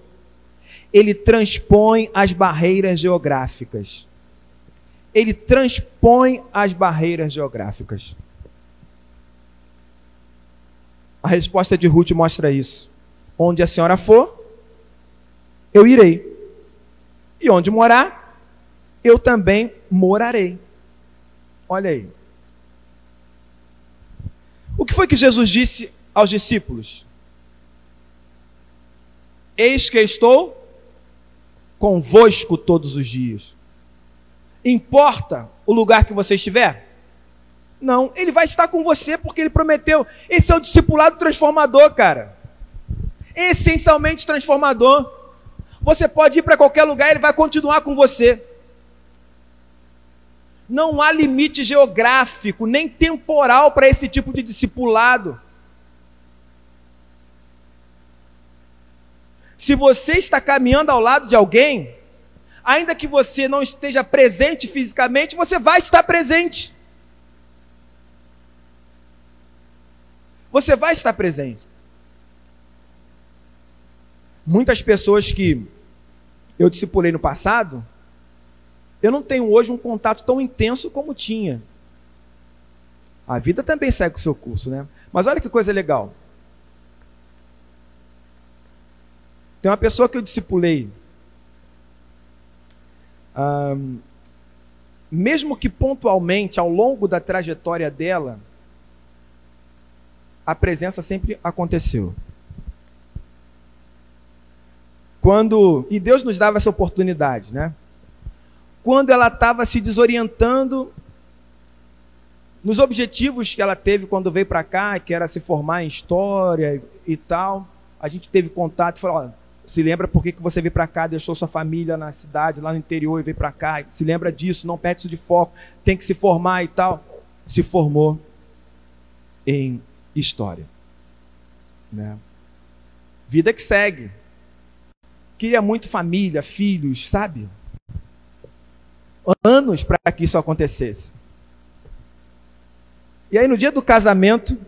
A: ele transpõe as barreiras geográficas. Ele transpõe as barreiras geográficas. A resposta de Ruth mostra isso. Onde a senhora for, eu irei. E onde morar, eu também morarei. Olha aí. O que foi que Jesus disse aos discípulos? Eis que estou convosco todos os dias. Importa o lugar que você estiver? Não, ele vai estar com você porque ele prometeu. Esse é o discipulado transformador, cara. Essencialmente transformador. Você pode ir para qualquer lugar, ele vai continuar com você. Não há limite geográfico, nem temporal para esse tipo de discipulado. Se você está caminhando ao lado de alguém, ainda que você não esteja presente fisicamente, você vai estar presente. Você vai estar presente. Muitas pessoas que eu discipulei no passado, eu não tenho hoje um contato tão intenso como tinha. A vida também segue o seu curso, né? Mas olha que coisa legal. Tem uma pessoa que eu discipulei mesmo que pontualmente, ao longo da trajetória dela, a presença sempre aconteceu. Quando e Deus nos dava essa oportunidade, né? Quando ela estava se desorientando nos objetivos que ela teve quando veio para cá, que era se formar em história e, e tal, a gente teve contato e falou: se lembra por que, que você veio para cá, deixou sua família na cidade, lá no interior e veio para cá. Se lembra disso, não perde isso de foco, tem que se formar e tal. Se formou em história. Né? Vida que segue. Queria muito família, filhos, sabe? Anos para que isso acontecesse. E aí, no dia do casamento,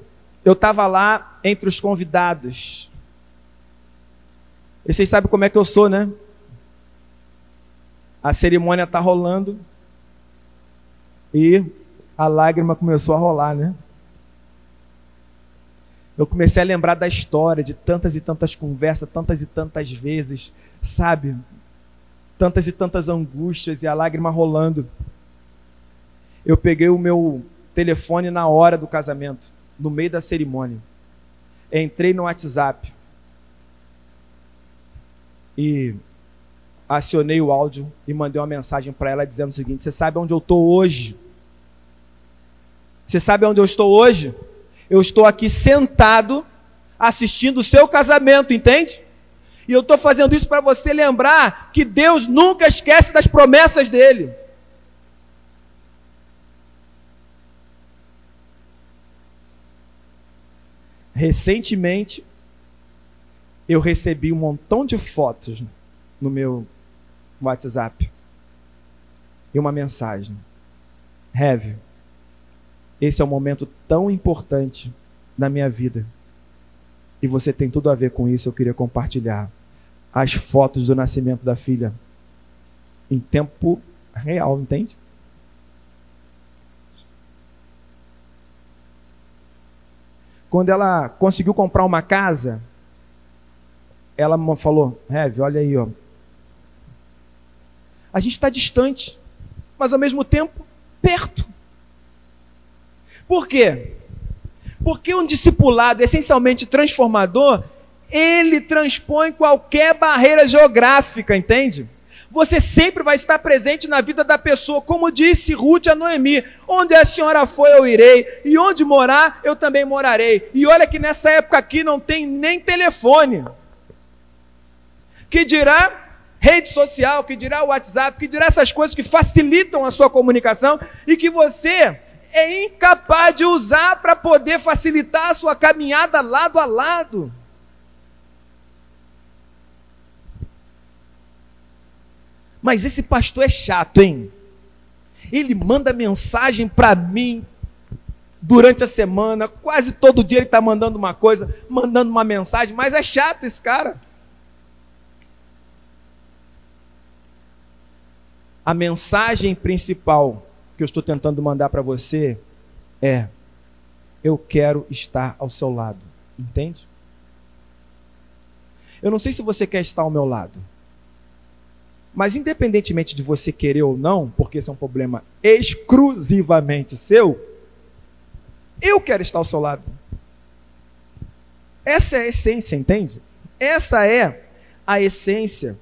A: eu estava lá entre os convidados. E vocês sabem como é que eu sou, né? A cerimônia está rolando e a lágrima começou a rolar, né? Eu comecei a lembrar da história, de tantas e tantas conversas, tantas e tantas vezes, sabe? Tantas e tantas angústias e a lágrima rolando. Eu peguei o meu telefone na hora do casamento, no meio da cerimônia. Entrei no WhatsApp e acionei o áudio e mandei uma mensagem para ela dizendo o seguinte: Você sabe onde eu estou hoje? Você sabe onde eu estou hoje? Eu estou aqui sentado assistindo o seu casamento, entende? E eu estou fazendo isso para você lembrar que Deus nunca esquece das promessas dele. Recentemente, eu recebi um montão de fotos no meu WhatsApp e uma mensagem. Heavy, esse é um momento tão importante na minha vida. E você tem tudo a ver com isso. Eu queria compartilhar as fotos do nascimento da filha em tempo real, entende? Quando ela conseguiu comprar uma casa, ela falou: Rev, olha aí, ó. A gente está distante, mas ao mesmo tempo perto. Por quê? Porque um discipulado essencialmente transformador, ele transpõe qualquer barreira geográfica, entende? Você sempre vai estar presente na vida da pessoa, como disse Ruth a Noemi: onde a senhora foi, eu irei, e onde morar, eu também morarei. E olha que nessa época aqui não tem nem telefone que dirá rede social, que dirá WhatsApp, que dirá essas coisas que facilitam a sua comunicação e que você é incapaz de usar para poder facilitar a sua caminhada lado a lado. Mas esse pastor é chato, hein? Ele manda mensagem para mim durante a semana, quase todo dia ele está mandando uma coisa, mandando uma mensagem, mas é chato esse cara. a mensagem principal que eu estou tentando mandar para você é: eu quero estar ao seu lado. Entende? Eu não sei se você quer estar ao meu lado. Mas independentemente de você querer ou não, porque esse é um problema exclusivamente seu, eu quero estar ao seu lado. Essa é a essência, entende? Essa é a essência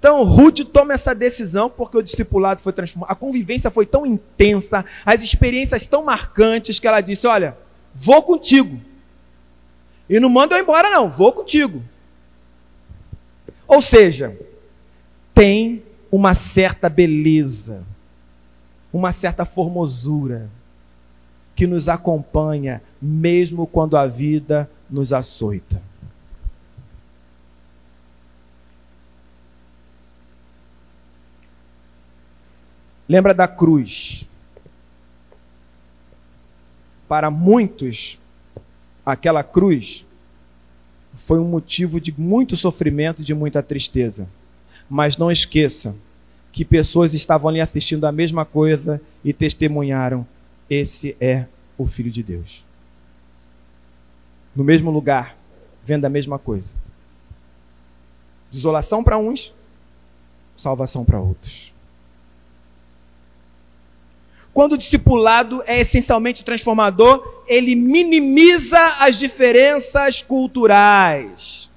A: Então, Ruth toma essa decisão porque o discipulado foi transformado. A convivência foi tão intensa, as experiências tão marcantes que ela disse: Olha, vou contigo. E não manda eu embora, não, vou contigo. Ou seja, tem uma certa beleza, uma certa formosura que nos acompanha mesmo quando a vida nos açoita. Lembra da cruz? Para muitos, aquela cruz foi um motivo de muito sofrimento e de muita tristeza. Mas não esqueça que pessoas estavam ali assistindo a mesma coisa e testemunharam: esse é o Filho de Deus. No mesmo lugar, vendo a mesma coisa. Desolação para uns, salvação para outros. Quando o discipulado é essencialmente transformador, ele minimiza as diferenças culturais.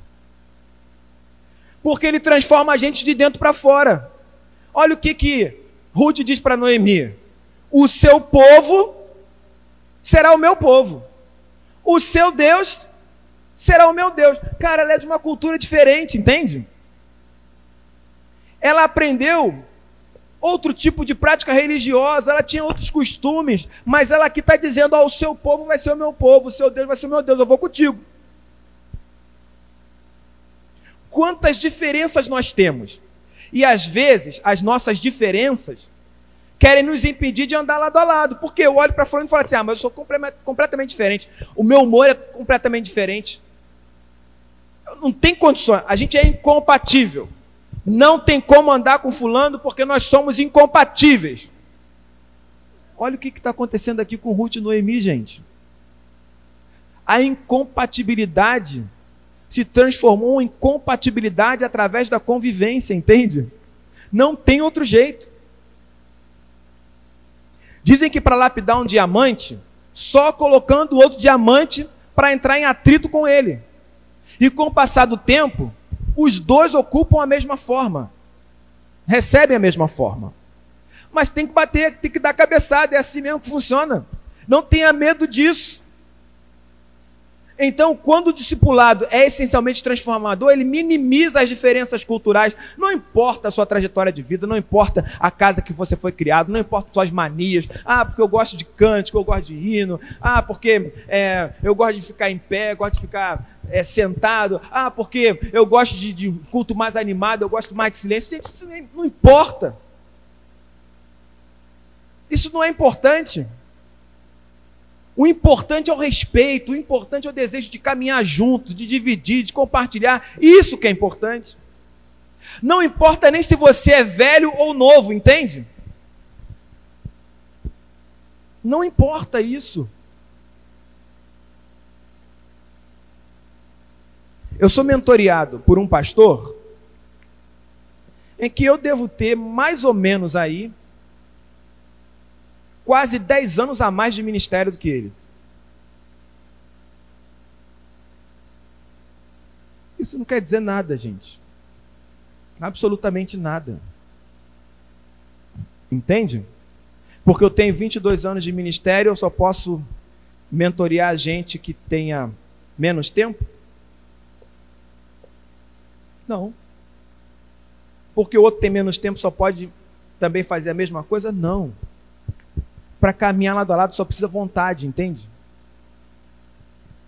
A: Porque ele transforma a gente de dentro para fora. Olha o que que Ruth diz para Noemi: O seu povo será o meu povo. O seu Deus será o meu Deus. Cara, ela é de uma cultura diferente, entende? Ela aprendeu outro tipo de prática religiosa, ela tinha outros costumes, mas ela aqui está dizendo: ó, o seu povo vai ser o meu povo, o seu Deus vai ser o meu Deus, eu vou contigo. Quantas diferenças nós temos? E às vezes, as nossas diferenças querem nos impedir de andar lado a lado, porque eu olho para fora e falo assim: ah, mas eu sou completamente diferente, o meu humor é completamente diferente. Não tem condições, a gente é incompatível. Não tem como andar com fulano porque nós somos incompatíveis. Olha o que está acontecendo aqui com Ruth e Noemi, gente. A incompatibilidade se transformou em compatibilidade através da convivência, entende? Não tem outro jeito. Dizem que para lapidar um diamante, só colocando outro diamante para entrar em atrito com ele. E com o passar do tempo, os dois ocupam a mesma forma, recebem a mesma forma. Mas tem que bater, tem que dar cabeçada, é assim mesmo que funciona. Não tenha medo disso. Então, quando o discipulado é essencialmente transformador, ele minimiza as diferenças culturais. Não importa a sua trajetória de vida, não importa a casa que você foi criado, não importa suas manias. Ah, porque eu gosto de cântico, eu gosto de hino. Ah, porque é, eu gosto de ficar em pé, gosto de ficar é, sentado. Ah, porque eu gosto de, de, culto mais animado, eu gosto mais de silêncio. Gente, isso não importa. Isso não é importante. O importante é o respeito, o importante é o desejo de caminhar juntos, de dividir, de compartilhar. Isso que é importante. Não importa nem se você é velho ou novo, entende? Não importa isso. Eu sou mentoreado por um pastor em que eu devo ter mais ou menos aí quase 10 anos a mais de ministério do que ele. Isso não quer dizer nada, gente. Absolutamente nada. Entende? Porque eu tenho 22 anos de ministério, eu só posso mentorear gente que tenha menos tempo? Não. Porque o outro tem menos tempo, só pode também fazer a mesma coisa? Não. Para caminhar lado a lado só precisa vontade, entende?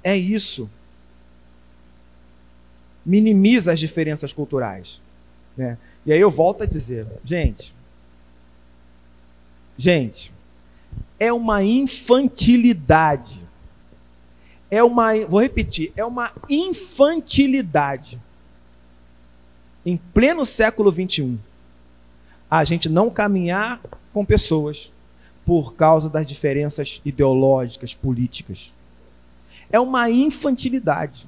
A: É isso. Minimiza as diferenças culturais. Né? E aí eu volto a dizer, gente, gente, é uma infantilidade. É uma, vou repetir, é uma infantilidade em pleno século 21, a gente não caminhar com pessoas por causa das diferenças ideológicas, políticas. É uma infantilidade.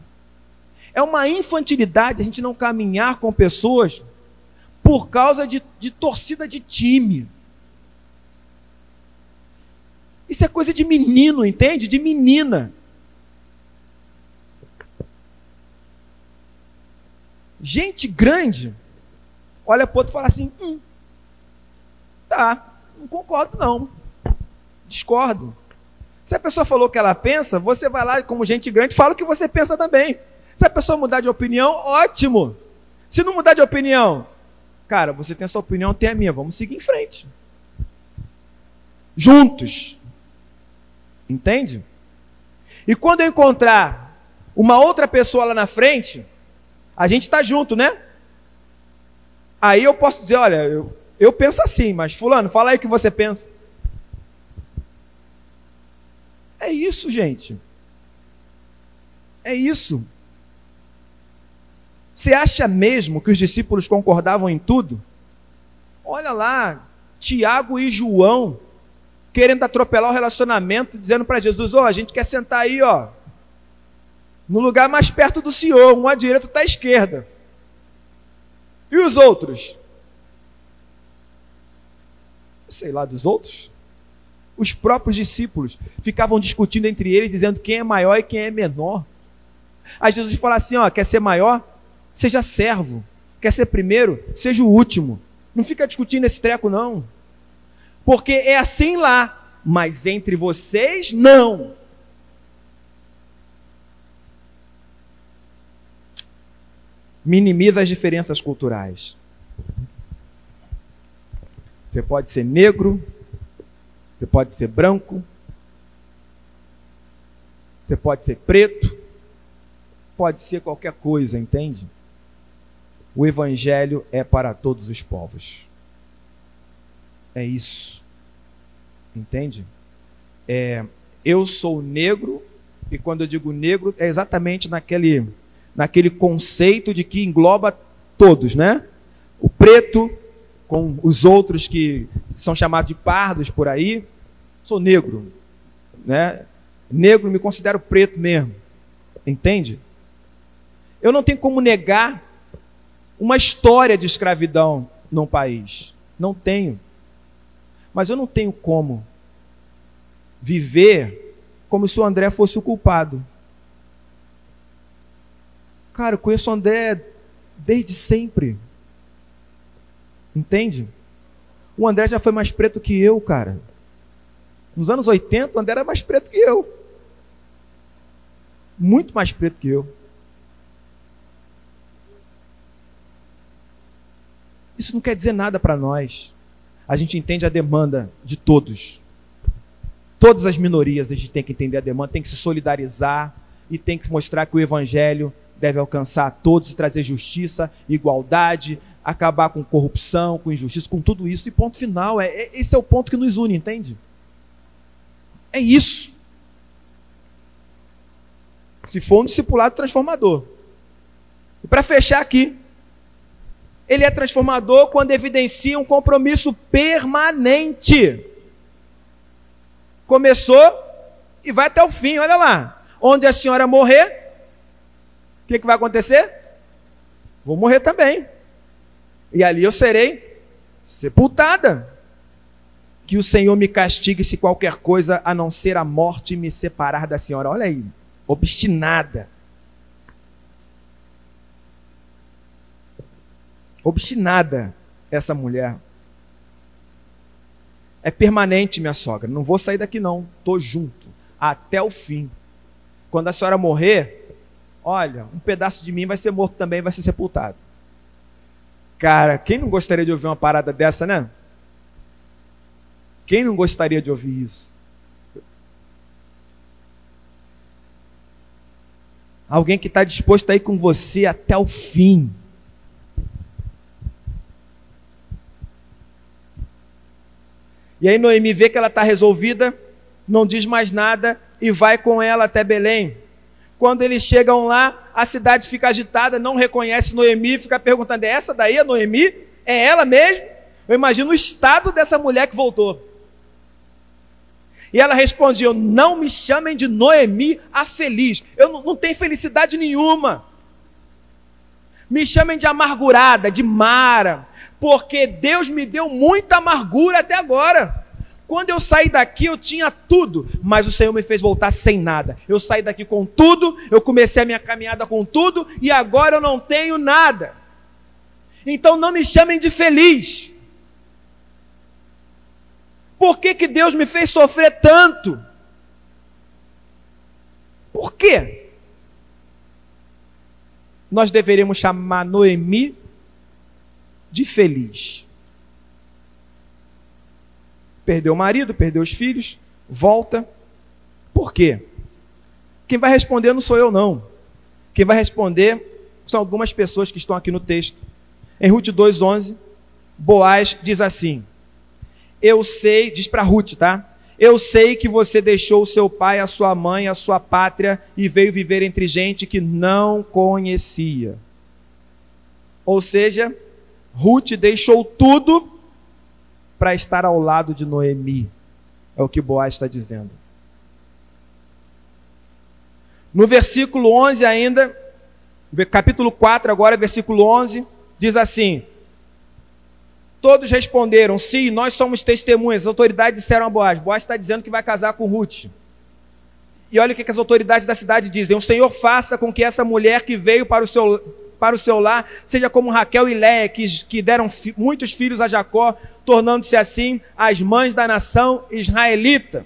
A: É uma infantilidade a gente não caminhar com pessoas por causa de, de torcida de time. Isso é coisa de menino, entende? De menina. Gente grande, olha para o outro e fala assim: hum, tá, não concordo não, discordo. Se a pessoa falou o que ela pensa, você vai lá, como gente grande, fala o que você pensa também. Se a pessoa mudar de opinião, ótimo. Se não mudar de opinião, cara, você tem a sua opinião, tem a minha, vamos seguir em frente. Juntos. Entende? E quando eu encontrar uma outra pessoa lá na frente, a gente está junto, né? Aí eu posso dizer, olha, eu, eu penso assim, mas fulano, fala aí o que você pensa. É isso, gente. É isso. Você acha mesmo que os discípulos concordavam em tudo? Olha lá, Tiago e João querendo atropelar o relacionamento, dizendo para Jesus: Ó, oh, a gente quer sentar aí, ó, no lugar mais perto do Senhor, um à direita, outro à esquerda. E os outros? Sei lá dos outros os próprios discípulos ficavam discutindo entre eles, dizendo quem é maior e quem é menor. Aí Jesus fala assim: ó, quer ser maior? Seja servo. Quer ser primeiro? Seja o último. Não fica discutindo esse treco, não. Porque é assim lá, mas entre vocês, não. Minimiza as diferenças culturais. Você pode ser negro, você pode ser branco, você pode ser preto, pode ser qualquer coisa, entende? O Evangelho é para todos os povos. É isso. Entende? É, eu sou negro, e quando eu digo negro, é exatamente naquele, naquele conceito de que engloba todos, né? O preto, com os outros que são chamados de pardos por aí. Sou negro, né? Negro me considero preto mesmo. Entende? Eu não tenho como negar uma história de escravidão num país. Não tenho. Mas eu não tenho como viver como se o André fosse o culpado. Cara, eu conheço o André desde sempre. Entende? O André já foi mais preto que eu, cara. Nos anos 80, o André era mais preto que eu. Muito mais preto que eu. Isso não quer dizer nada para nós. A gente entende a demanda de todos. Todas as minorias a gente tem que entender a demanda, tem que se solidarizar e tem que mostrar que o evangelho deve alcançar todos e trazer justiça, igualdade, acabar com corrupção, com injustiça, com tudo isso, e ponto final. É, é, esse é o ponto que nos une, entende? É isso. Se for um discipulado transformador. E para fechar aqui, ele é transformador quando evidencia um compromisso permanente. Começou e vai até o fim, olha lá. Onde a senhora morrer, o que, que vai acontecer? Vou morrer também e ali eu serei sepultada. Que o Senhor me castigue se qualquer coisa a não ser a morte me separar da senhora. Olha aí, obstinada. Obstinada essa mulher. É permanente, minha sogra. Não vou sair daqui, não. Estou junto. Até o fim. Quando a senhora morrer, olha, um pedaço de mim vai ser morto também, vai ser sepultado. Cara, quem não gostaria de ouvir uma parada dessa, né? Quem não gostaria de ouvir isso? Alguém que está disposto a ir com você até o fim. E aí Noemi vê que ela está resolvida, não diz mais nada e vai com ela até Belém. Quando eles chegam lá, a cidade fica agitada, não reconhece Noemi, fica perguntando: é essa daí a Noemi? É ela mesmo? Eu imagino o estado dessa mulher que voltou. E ela respondia: Não me chamem de Noemi a feliz. Eu não, não tenho felicidade nenhuma. Me chamem de amargurada, de Mara, porque Deus me deu muita amargura até agora. Quando eu saí daqui, eu tinha tudo, mas o Senhor me fez voltar sem nada. Eu saí daqui com tudo, eu comecei a minha caminhada com tudo, e agora eu não tenho nada. Então não me chamem de feliz. Por que, que Deus me fez sofrer tanto? Por quê? Nós deveríamos chamar Noemi de feliz. Perdeu o marido, perdeu os filhos, volta. Por quê? Quem vai responder não sou eu, não. Quem vai responder são algumas pessoas que estão aqui no texto. Em Ruth 2,11, Boaz diz assim: Eu sei, diz para Ruth, tá? Eu sei que você deixou o seu pai, a sua mãe, a sua pátria e veio viver entre gente que não conhecia. Ou seja, Ruth deixou tudo para estar ao lado de Noemi. É o que Boaz está dizendo. No versículo 11 ainda, capítulo 4 agora, versículo 11, diz assim: Todos responderam, sim, nós somos testemunhas. As autoridades disseram a Boaz, Boaz está dizendo que vai casar com Ruth. E olha o que as autoridades da cidade dizem: O Senhor faça com que essa mulher que veio para o seu, para o seu lar seja como Raquel e Léa, que, que deram fi, muitos filhos a Jacó, tornando-se assim as mães da nação israelita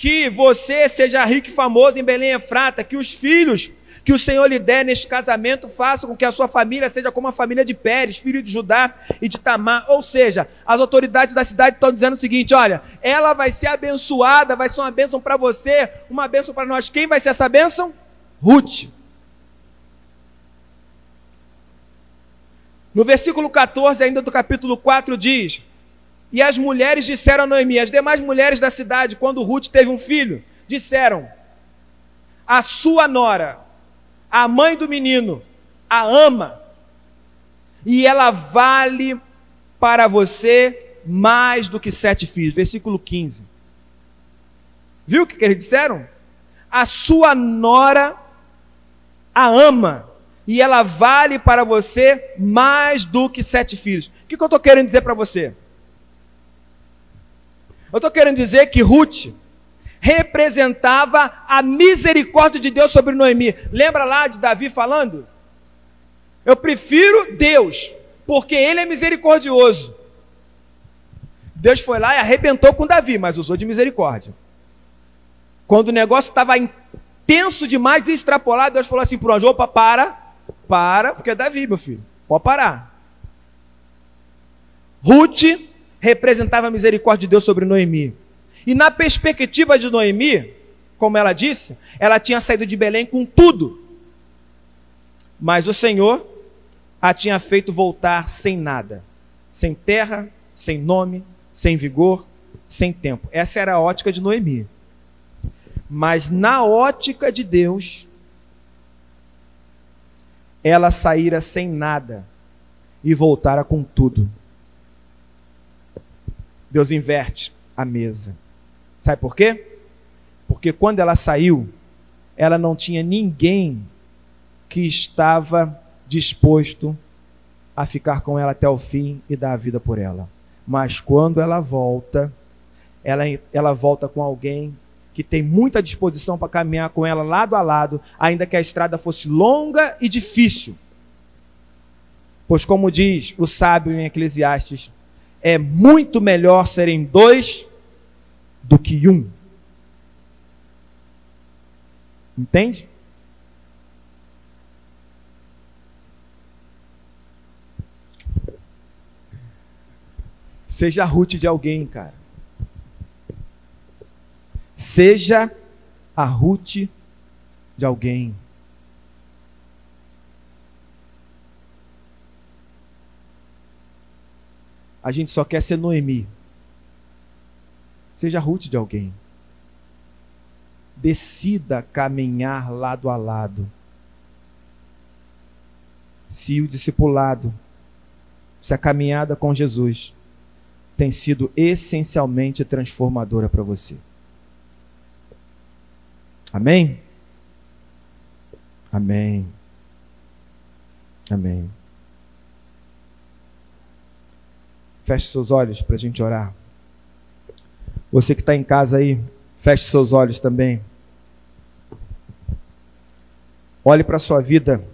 A: que você seja rico e famoso em Belém Efrata, que os filhos que o Senhor lhe der neste casamento façam com que a sua família seja como a família de Pérez, filho de Judá e de Tamar. Ou seja, as autoridades da cidade estão dizendo o seguinte: olha, ela vai ser abençoada, vai ser uma bênção para você, uma bênção para nós. Quem vai ser essa bênção? Ruth. No versículo 14, ainda do capítulo 4, diz: e as mulheres disseram a Noemi, as demais mulheres da cidade, quando Ruth teve um filho, disseram: A sua nora, a mãe do menino, a ama, e ela vale para você mais do que sete filhos. Versículo 15. Viu o que, eles disseram? A sua nora a ama, e ela vale para você mais do que sete filhos. O que, que eu estou querendo dizer para você? Eu estou querendo dizer que Ruth representava a misericórdia de Deus sobre Noemi. Lembra lá de Davi falando? Eu prefiro Deus, porque Ele é misericordioso. Deus foi lá e arrebentou com Davi, mas usou de misericórdia. Quando o negócio estava intenso demais e extrapolado, Deus falou assim para o anjo: opa, para, para, porque é Davi, meu filho, pode parar. Ruth representava a misericórdia de Deus sobre Noemi. E na perspectiva de Noemi, como ela disse, ela tinha saído de Belém com tudo. Mas o Senhor a tinha feito voltar sem nada, sem terra, sem nome, sem vigor, sem tempo. Essa era a ótica de Noemi. Mas na ótica de Deus, ela saíra sem nada e voltara com tudo. Deus inverte a mesa. Sabe por quê? Porque quando ela saiu, ela não tinha ninguém que estava disposto a ficar com ela até o fim e dar a vida por ela. Mas quando ela volta, ela, ela volta com alguém que tem muita disposição para caminhar com ela lado a lado, ainda que a estrada fosse longa e difícil. Pois, como diz o sábio em Eclesiastes, é muito melhor serem dois do que um. Entende? Seja Ruth de alguém, cara. Seja a Ruth de alguém. A gente só quer ser Noemi. Seja Ruth de alguém. Decida caminhar lado a lado. Se o discipulado, se a caminhada com Jesus tem sido essencialmente transformadora para você. Amém? Amém. Amém. Feche seus olhos para a gente orar. Você que está em casa aí, feche seus olhos também. Olhe para a sua vida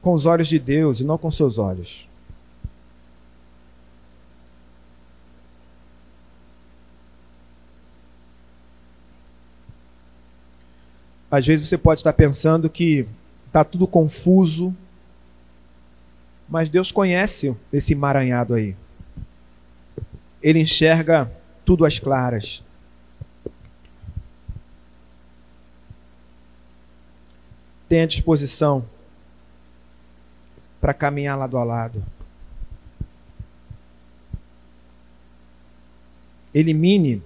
A: com os olhos de Deus e não com seus olhos. Às vezes você pode estar pensando que está tudo confuso, mas Deus conhece esse emaranhado aí. Ele enxerga tudo às claras. Tenha disposição para caminhar lado a lado. Elimine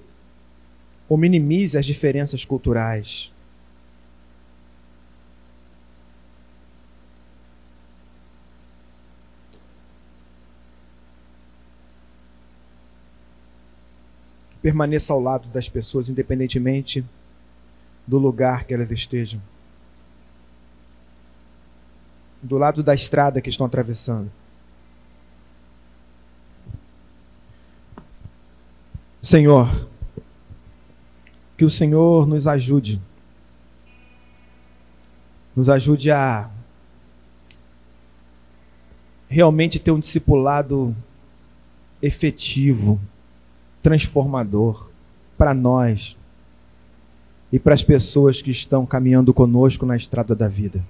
A: ou minimize as diferenças culturais. Permaneça ao lado das pessoas, independentemente do lugar que elas estejam. Do lado da estrada que estão atravessando. Senhor, que o Senhor nos ajude, nos ajude a realmente ter um discipulado efetivo transformador para nós e para as pessoas que estão caminhando conosco na estrada da vida.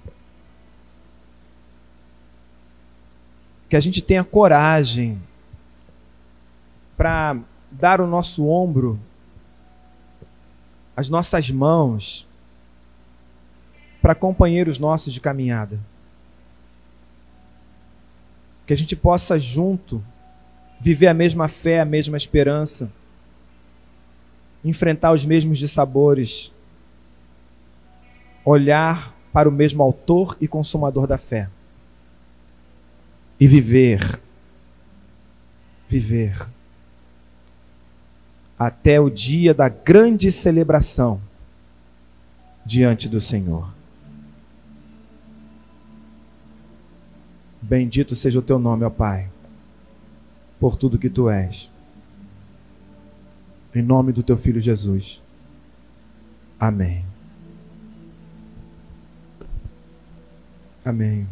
A: Que a gente tenha coragem para dar o nosso ombro, as nossas mãos, para companheiros nossos de caminhada. Que a gente possa junto viver a mesma fé, a mesma esperança, enfrentar os mesmos dissabores, olhar para o mesmo autor e consumador da fé. E viver, viver. Até o dia da grande celebração diante do Senhor. Bendito seja o teu nome, ó Pai por tudo que tu és. Em nome do teu filho Jesus. Amém. Amém.